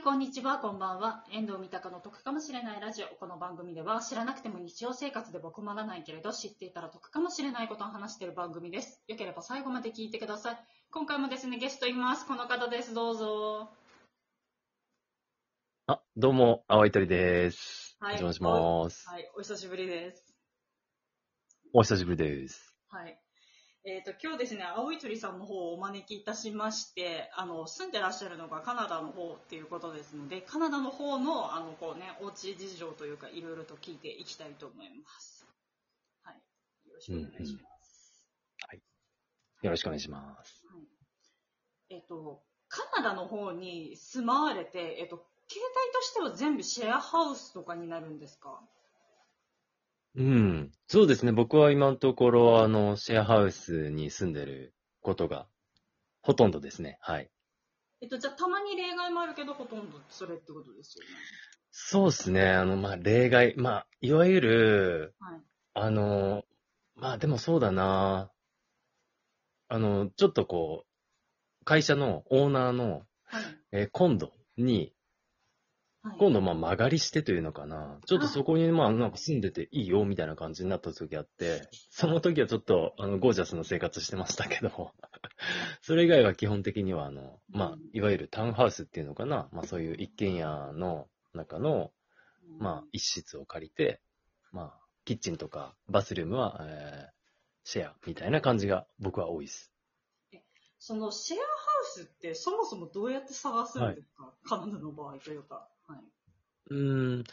はい、こんにちは、こんばんは。遠藤三鷹の得かもしれないラジオ。この番組では知らなくても日常生活では困らないけれど、知っていたら得かもしれないことを話している番組です。よければ最後まで聞いてください。今回もですね、ゲストいます。この方です。どうぞ。あ、どうも、青い鳥です。はいお邪魔します。はい、お久しぶりです。お久しぶりです。はい。えっ、と、今日ですね、青い鳥さんの方をお招きいたしまして、あの、住んでらっしゃるのがカナダの方っていうことですので、カナダの方の、あの、こうね、おうち事情というか、いろいろと聞いていきたいと思います。はい。よろしくお願いします。よろしくお願いします。はい、えっ、と、カナダの方に住まわれて、えっ、と、携帯としては全部シェアハウスとかになるんですか？うん。そうですね。僕は今のところ、あの、シェアハウスに住んでることが、ほとんどですね。はい。えっ、と、じゃあ、たまに例外もあるけど、ほとんどそれってことですよね。そうですね。あの、まあ、例外。まあ、いわゆる、はい。あの、まあ、でもそうだな。あの、ちょっとこう、会社のオーナーの、はい。えー今度に、はい、今度、まあ、曲がりしてというのかな。ちょっとそこに、まあ、なんか住んでていいよ、みたいな感じになった時あって、その時はちょっと、あの、ゴージャスな生活してましたけど、それ以外は基本的には、あの、まあ、いわゆるタウンハウスっていうのかな。まあ、そういう一軒家の中の、まあ、一室を借りて、まあ、キッチンとかバスルームは、えーシェアみたいな感じが僕は多いです。そのシェアハウスってそもそもどうやって探すんですか、カナダの場合というか。はい。うーん、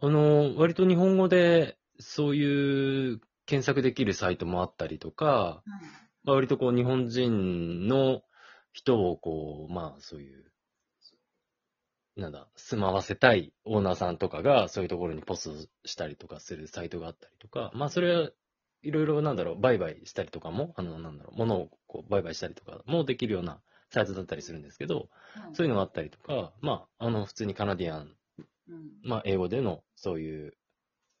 あの、割と日本語でそういう検索できるサイトもあったりとか、まあ割とこう日本人の人をこう、まあそういう、なんだ、住まわせたいオーナーさんとかがそういうところにポストしたりとかするサイトがあったりとか、まあそれはいろいろなんだろう、売買したりとかも、あの、なんだろう、物をこう売買したりとかもできるようなサイトだったりするんですけど、はいそういうのがあったりとか、まあ、あの、普通にカナディアンうん。まあ、英語でのそういう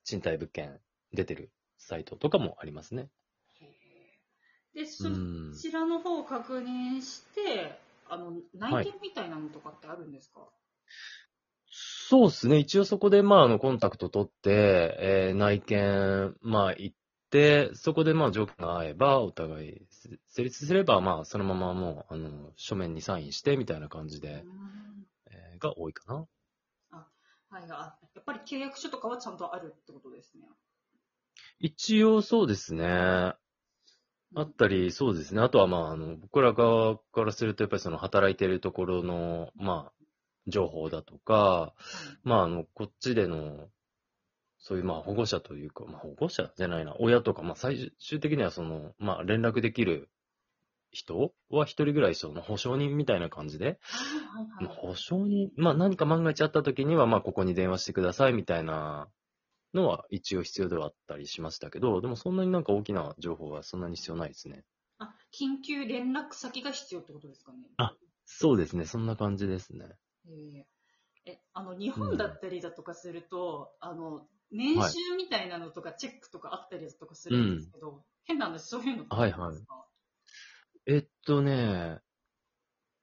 賃貸物件出てるサイトとかもありますね。で、そうん。ちらの方を確認して、あの、内見みたいなのとかってあるんですか、そうですね。一応そこで、まあ、あの、コンタクト取って、えー内見、まあ、行って、そこで、まあ、条件が合えば、お互いせ成立すれば、まあ、そのままもう、あの、書面にサインして、みたいな感じで、うんえーが多いかな。はいあ。やっぱり契約書とかはちゃんとあるってことですね。一応そうですね。あったり、そうですね。あとは、まあ、あの、僕ら側からすると、やっぱりその働いてるところの、まあ、情報だとか、まあ、あの、こっちでの、そういう、まあ、保護者というか、まあ、保護者じゃないな、親とか、まあ、最終的には、その、まあ、連絡できる人は一人ぐらい、その、保証人みたいな感じで、はいはいはい。まあ保証人、まあ、何か万が一あった時には、まあ、ここに電話してください、みたいなのは、一応必要ではあったりしましたけど、でも、そんなになんか大きな情報はそんなに必要ないですね。あ、緊急連絡先が必要ってことですかね？あそうですね、そんな感じですね。えーえ、あの、日本だったりだとかすると、あの、年収みたいなのとかチェックとかあったりだとかするんですけど、変な話、そういうのってあるんですか？えっとね、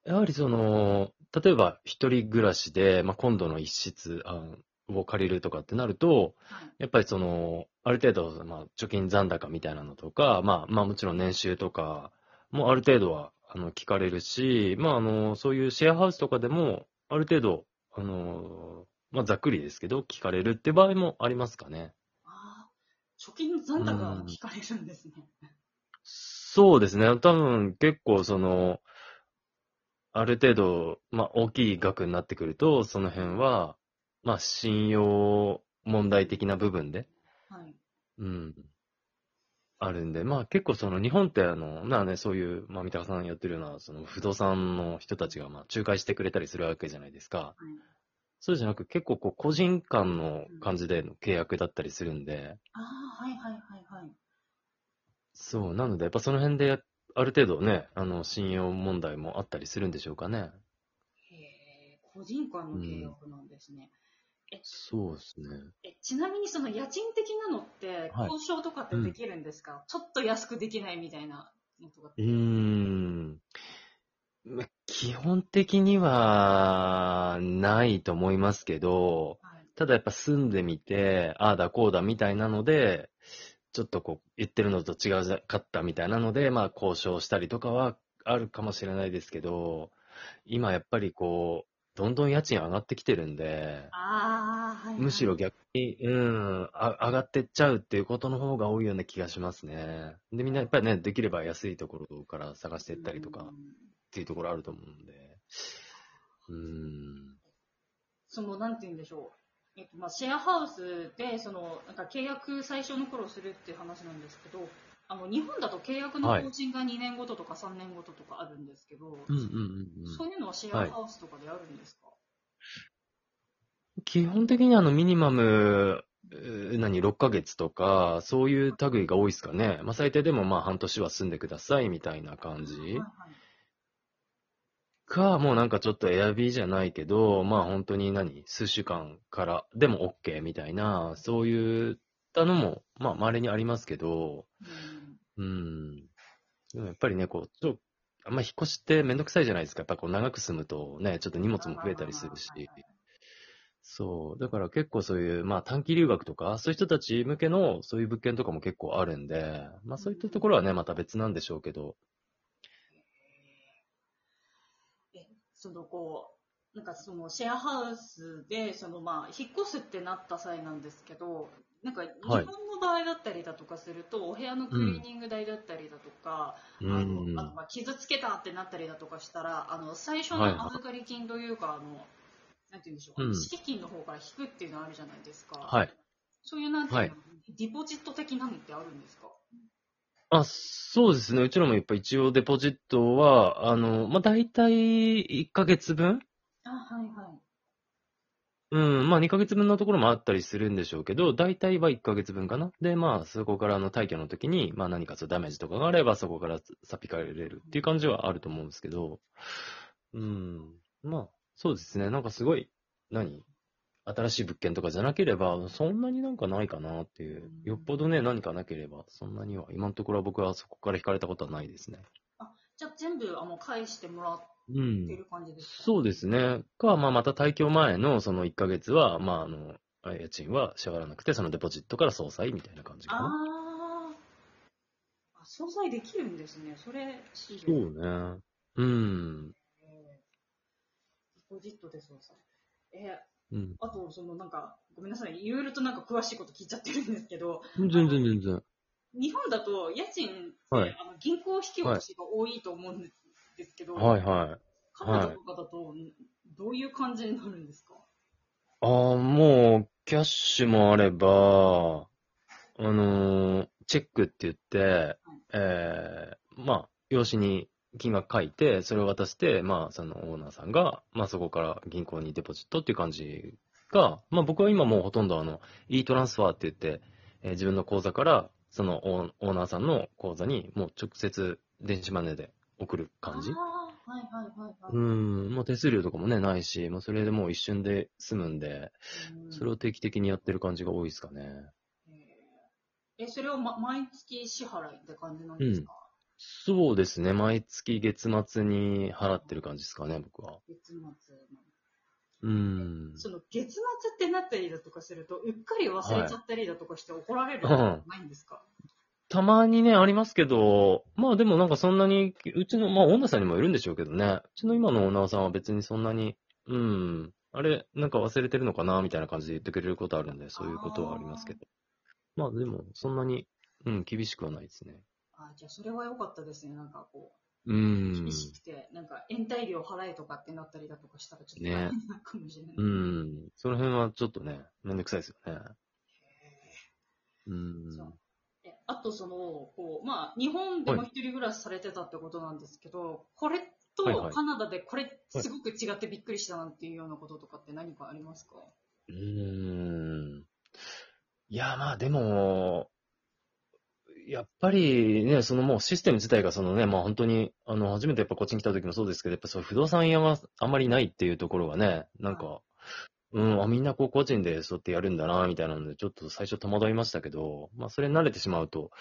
やはりその、例えば一人暮らしで、まあ、今度の一室あを借りるとかってなると、はい。やっぱりその、ある程度、まあ、貯金残高みたいなのとか、まあ、まあもちろん年収とかもある程度は、あの、聞かれるし、まあ、あの、そういうシェアハウスとかでも、ある程度、あの、まあ、ざっくりですけど、聞かれるって場合もありますかね。あー貯金の残高が聞かれるんですね。そうですね。多分結構その、ある程度、まあ大きい額になってくると、その辺は、まあ信用問題的な部分で、はい。うん、あるんで、まあ結構その日本ってあの、まあね、そういう、まあ三鷹さんやってるような、その不動産の人たちがまあ仲介してくれたりするわけじゃないですか。はいそうじゃなく結構こう個人間の感じでの契約だったりするんで、ああ、はいはいはいはい。そう、なのでやっぱその辺である程度ね、あの、信用問題もあったりするんでしょうかね。へえ、個人間の契約なんですね。そうですね。えちなみにその家賃的なのってはい交渉とかってできるんですか、ちょっと安くできないみたいなのとかってうーん。ま基本的には、ないと思いますけど、はい。ただやっぱ住んでみて、ああだこうだみたいなので、ちょっとこう、言ってるのと違うかったみたいなので、まあ交渉したりとかはあるかもしれないですけど、今やっぱりこう、どんどん家賃上がってきてるんで、ああ、はい、はい。むしろ逆に、うん、あ上がってっちゃうっていうことの方が多いような気がしますね。で、みんなやっぱりね、できれば安いところから探していったりとかっうんていうところあると思うんで、うん。その、なんて言うんでしょう。えっと、まあ、シェアハウスで、その、なんか契約最初の頃するっていう話なんですけど、あの、日本だと契約の更新が2年ごととか3年ごととかあるんですけど、うんうんうんうん。そういうのはシェアハウスとかであるんですか、基本的にあのミニマム、何、6ヶ月とか、そういう類が多いですかね。まあ最低でもまあ半年は住んでくださいみたいな感じはいはいか、もうなんかちょっとエアビーじゃないけど、まあ本当に何、数週間からでも OK みたいな、そういったのも、まあ稀にありますけど、うんうん。でもやっぱりね、こう、ちょっと、あんま引っ越しってめんどくさいじゃないですか。やっぱこう長く住むとね、ちょっと荷物も増えたりするし。そう。だから結構そういう、まあ短期留学とか、そういう人たち向けのそういう物件とかも結構あるんで、まあそういったところはね、また別なんでしょうけど。え、そのこう、なんかそのシェアハウスで、そのまあ、引っ越すってなった際なんですけど、なんか日本の場合だったりだとかすると、お部屋のクリーニング代だったりだとか、うあん。のあとまあ傷つけたってなったりだとかしたら、あの最初はいはいの預かり金というか、あの、なんて言うんでしょう、うん敷金の方から引くっていうのあるじゃないですか。はい。そういうなんていうの、はいディポジット的なのってあるんですか？あ、そうですね。うちらもやっぱ一応デポジットは、あの、まあ大体1ヶ月分？あ、はいはい。うん、まあ2ヶ月分のところもあったりするんでしょうけど、大体は1ヶ月分かな？で、まあそこからの退去の時に、まあ何かそうダメージとかがあればそこからさっぴかれるっていう感じはあると思うんですけど、うん、まあそうですね。なんかすごい、何？新しい物件とかじゃなければ、そんなになんかないかなっていう。よっぽどね、何かなければ、そんなには、今のところは僕はそこから引かれたことはないですね。じゃあ全部あの返してもらっうんて。る感じですか、そうですね。か、まあ、また退去前のその1ヶ月は、まあ、あの、家賃は支払わなくて、そのデポジットから総裁みたいな感じかな。あーあ、総菜できるんですね。それ、そうね。うん。デポジットで総菜。えうん。ーあと、そのなんか、ごめんなさい、いろいろとなんか詳しいこと聞いちゃってるんですけど、全然全然。日本だと家賃はいあの銀行引き落としが多いと思うんですけど、はいはい。カナダとかだと、どういう感じになるんですか？ああ、もう、キャッシュもあれば、あのーチェックって言って、えー、まあ、用紙に金額書いて、それを渡して、まあ、そのオーナーさんが、まあ、そこから銀行にデポジットっていう感じが、まあ、僕は今もうほとんどあの、e トランスファーって言って、えー自分の口座から、そのオーナーさんの口座に、もう直接電子マネーで送る感じ。ああ、はいはいはいはい。うん、もう手数料とかもね、ないし、もうそれでもう一瞬で済むんで、うん。それを定期的にやってる感じが多いですかね。え、それを、ま、毎月支払いって感じなんですか、そうですね。毎月月末に払ってる感じですかね、僕は。月末の。うん。その月末ってなったりだとかすると、うっかり忘れちゃったりだとかして怒られるはいことないんですか、たまにね、ありますけど、まあでもなんかそんなに、うちの、まあオーナーさんにもいるんでしょうけどね。うちの今のオーナーさんは別にそんなに、うん、あれ、なんか忘れてるのかな、みたいな感じで言ってくれることあるんで、そういうことはありますけど。まあでも、そんなに、うん、厳しくはないですね。あじゃあそれは良かったですね。なんかこうう、ん厳。しくて、なんか延滞料払えとかってなったりだとかしたらちょっとね大変なかもしれない。うん。その辺はちょっとね、めんどくさいですよね。うへんー。そうえあとその、こう、まあ、日本でも一人暮らしされてたってことなんですけど、これとはいはいカナダでこれすごく違ってびっくりしたなんていうようなこととかって何かありますか、うーん。いや、まあでも、やっぱりね、そのもうシステム自体がそのね、まあ本当に、あの、初めてやっぱこっちに来た時もそうですけど、やっぱそう不動産屋があんまりないっていうところがね、なんか、うん、あ、みんなこう個人でそうやってやるんだな、みたいなので、ちょっと最初戸惑いましたけど、まあそれに慣れてしまうと、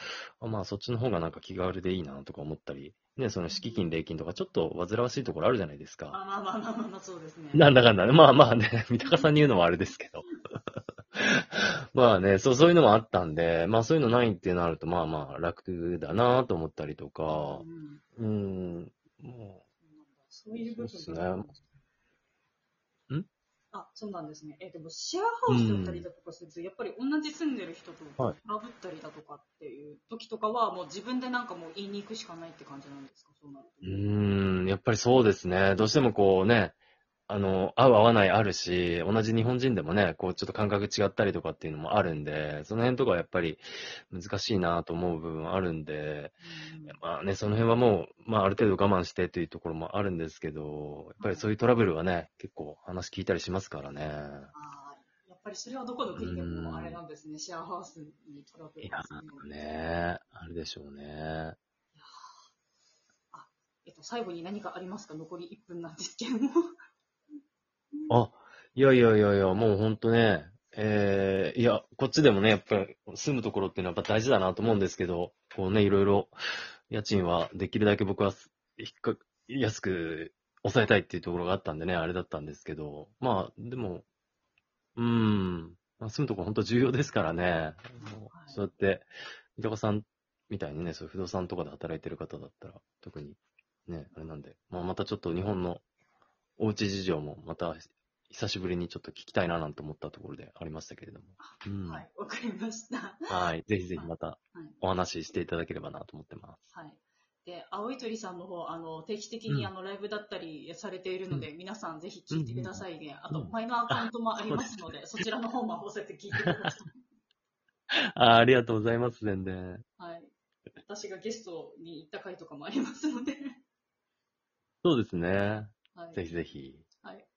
あまあそっちの方がなんか気軽でいいな、とか思ったり、ね、その敷金、礼金とかちょっと煩わしいところあるじゃないですか。あまあまあまあまあまあ、そうですね。なんだかんだね。まあまあね、三鷹さんに言うのもあれですけど。まあね、そう、そういうのもあったんで、まあそういうのないってなると、まあまあ楽だなと思ったりとかう、んうん、もそういう部分ですねんあ、そうなんですね。え、でもシェアハウスだったりだとかすると、やっぱり同じ住んでる人とラブったりだとかっていう時とかは、もう自分でなんかもう言いに行くしかないって感じなんですか？そうなるう、うーん、やっぱりそうですね。どうしてもこうね、あの、合う合わないあるし、同じ日本人でもね、こうちょっと感覚違ったりとかっていうのもあるんで、その辺とかはやっぱり難しいなと思う部分あるんで、と。まあね、その辺はもう、まあある程度我慢してというところもあるんですけど、やっぱりそういうトラブルはね、結構話聞いたりしますからね。やっぱりそれはどこの国でもあれなんですね、シェアハウスにトラブルいやがするのでねあるでしょうね。えっと、最後に何かありますか？残り1分なんですけども。あ、いやいやいやいや、もうほんとね、えー、いや、こっちでもね、やっぱり住むところっていうのはやっぱ大事だなと思うんですけど、こうね、いろいろ、家賃はできるだけ僕はす引っか安く抑えたいっていうところがあったんでね、あれだったんですけど、まあ、でも、うーん、まあ、住むところ本当重要ですからね、もうそうやって、三鷹さんみたいにね、そういう不動産とかで働いてる方だったら、特にね、あれなんで、まあ、またちょっと日本のおうち事情もまた久しぶりにちょっと聞きたいななんて思ったところでありましたけれども。うんはい、わかりました。はい。ぜひぜひまたはい。お話ししていただければなと思ってます。はい。で、青い鳥さんの方、あの、定期的にうんあの、ライブだったりされているので、皆さんぜひ聞いてくださいね。あと、うんマイナーアカウントもありますので、そちらの方も合わせて聞いてください。あ ありがとうございます、全然。はい。私がゲストに行った回とかもありますので。そうですね。はい。ぜひぜひ。はい。